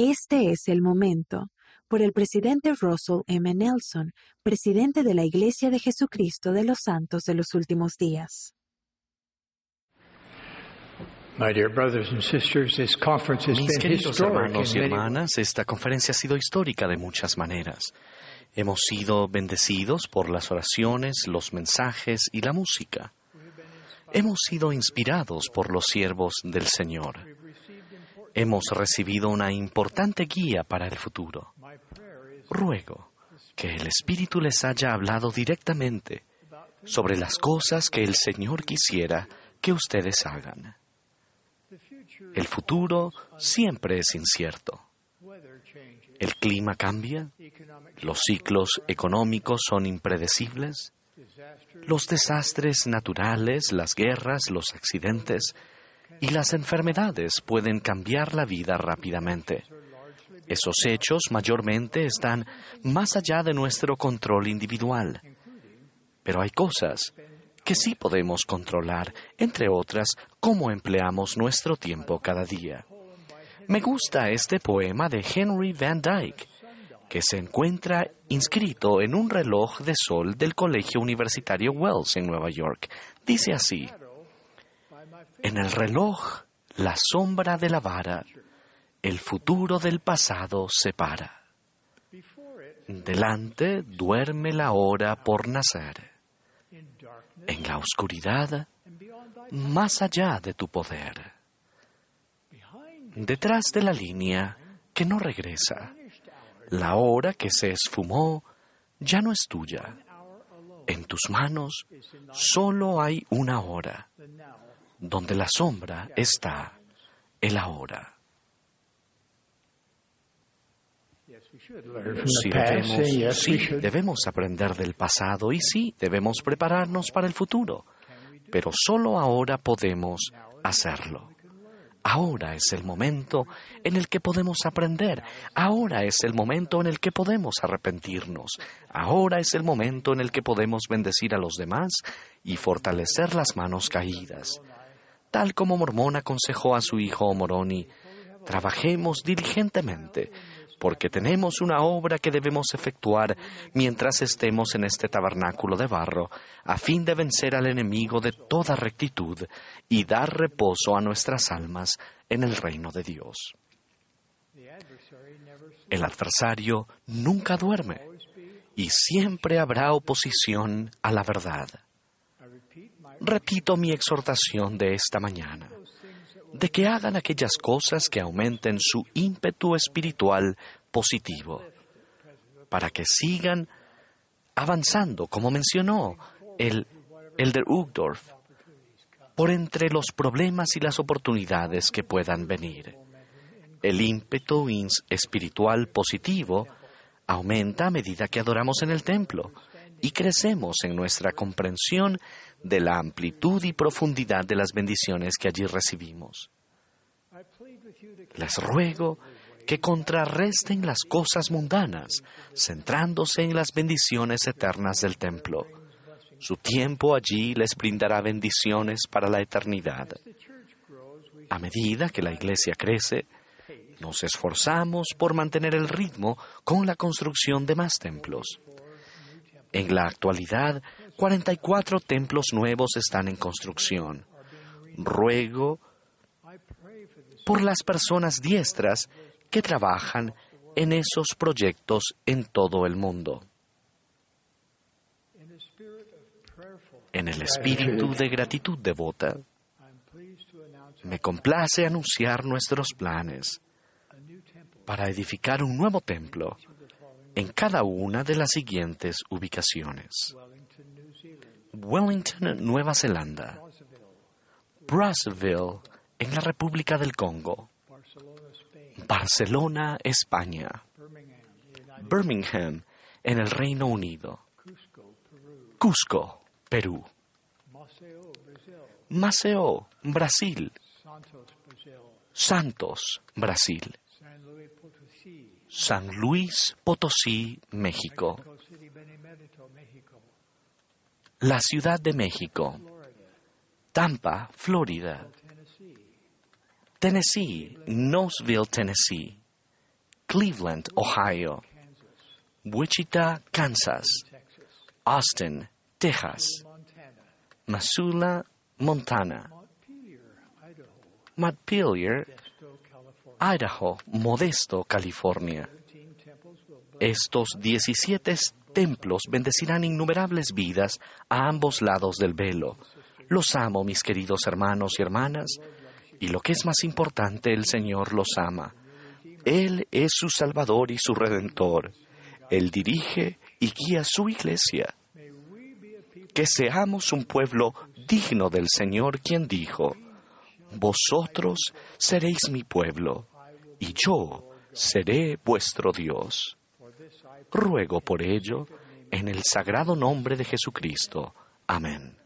Este es el momento por el presidente Russell M. Nelson, presidente de la Iglesia de Jesucristo de los Santos de los Últimos Días. Mis queridos hermanos y hermanas, esta conferencia ha sido histórica de muchas maneras. Hemos sido bendecidos por las oraciones, los mensajes y la música. Hemos sido inspirados por los siervos del Señor. Hemos recibido una importante guía para el futuro. Ruego que el Espíritu les haya hablado directamente sobre las cosas que el Señor quisiera que ustedes hagan. El futuro siempre es incierto. El clima cambia, los ciclos económicos son impredecibles, los desastres naturales, las guerras, los accidentes y las enfermedades pueden cambiar la vida rápidamente. Esos hechos mayormente están más allá de nuestro control individual. Pero hay cosas que sí podemos controlar, entre otras, cómo empleamos nuestro tiempo cada día. Me gusta este poema de Henry Van Dyke, que se encuentra inscrito en un reloj de sol del Colegio Universitario Wells en Nueva York. Dice así, en el reloj, la sombra de la vara, el futuro del pasado separa. Delante duerme la hora por nacer. En la oscuridad, más allá de tu poder. Detrás de la línea que no regresa, la hora que se esfumó ya no es tuya. En tus manos solo hay una hora donde la sombra está el ahora. Sí debemos, sí, debemos aprender del pasado y sí, debemos prepararnos para el futuro, pero solo ahora podemos hacerlo. Ahora es el momento en el que podemos aprender. Ahora es el momento en el que podemos arrepentirnos. Ahora es el momento en el que podemos bendecir a los demás y fortalecer las manos caídas tal como Mormón aconsejó a su hijo Moroni, trabajemos diligentemente, porque tenemos una obra que debemos efectuar mientras estemos en este tabernáculo de barro, a fin de vencer al enemigo de toda rectitud y dar reposo a nuestras almas en el reino de Dios. El adversario nunca duerme y siempre habrá oposición a la verdad repito mi exhortación de esta mañana, de que hagan aquellas cosas que aumenten su ímpetu espiritual positivo, para que sigan avanzando, como mencionó el Elder Uchtdorf, por entre los problemas y las oportunidades que puedan venir. El ímpetu espiritual positivo aumenta a medida que adoramos en el templo y crecemos en nuestra comprensión de la amplitud y profundidad de las bendiciones que allí recibimos. Les ruego que contrarresten las cosas mundanas, centrándose en las bendiciones eternas del templo. Su tiempo allí les brindará bendiciones para la eternidad. A medida que la iglesia crece, nos esforzamos por mantener el ritmo con la construcción de más templos. En la actualidad, 44 templos nuevos están en construcción. Ruego por las personas diestras que trabajan en esos proyectos en todo el mundo. En el espíritu de gratitud devota, me complace anunciar nuestros planes para edificar un nuevo templo en cada una de las siguientes ubicaciones. Wellington, Nueva Zelanda, Brazzaville, en la República del Congo, Barcelona, España, Birmingham, en el Reino Unido, Cusco, Perú, Maceo, Brasil, Santos, Brasil, San Luis Potosí, México, la Ciudad de México, Tampa, Florida, Tennessee, Knoxville, Tennessee, Cleveland, Ohio, Wichita, Kansas, Austin, Texas, Missoula, Montana, Montpelier, Idaho, Modesto, California. Estos 17 templos bendecirán innumerables vidas a ambos lados del velo. Los amo, mis queridos hermanos y hermanas, y lo que es más importante, el Señor los ama. Él es su Salvador y su Redentor. Él dirige y guía su iglesia. Que seamos un pueblo digno del Señor quien dijo, Vosotros seréis mi pueblo, y yo seré vuestro Dios. Ruego por ello en el sagrado nombre de Jesucristo. Amén.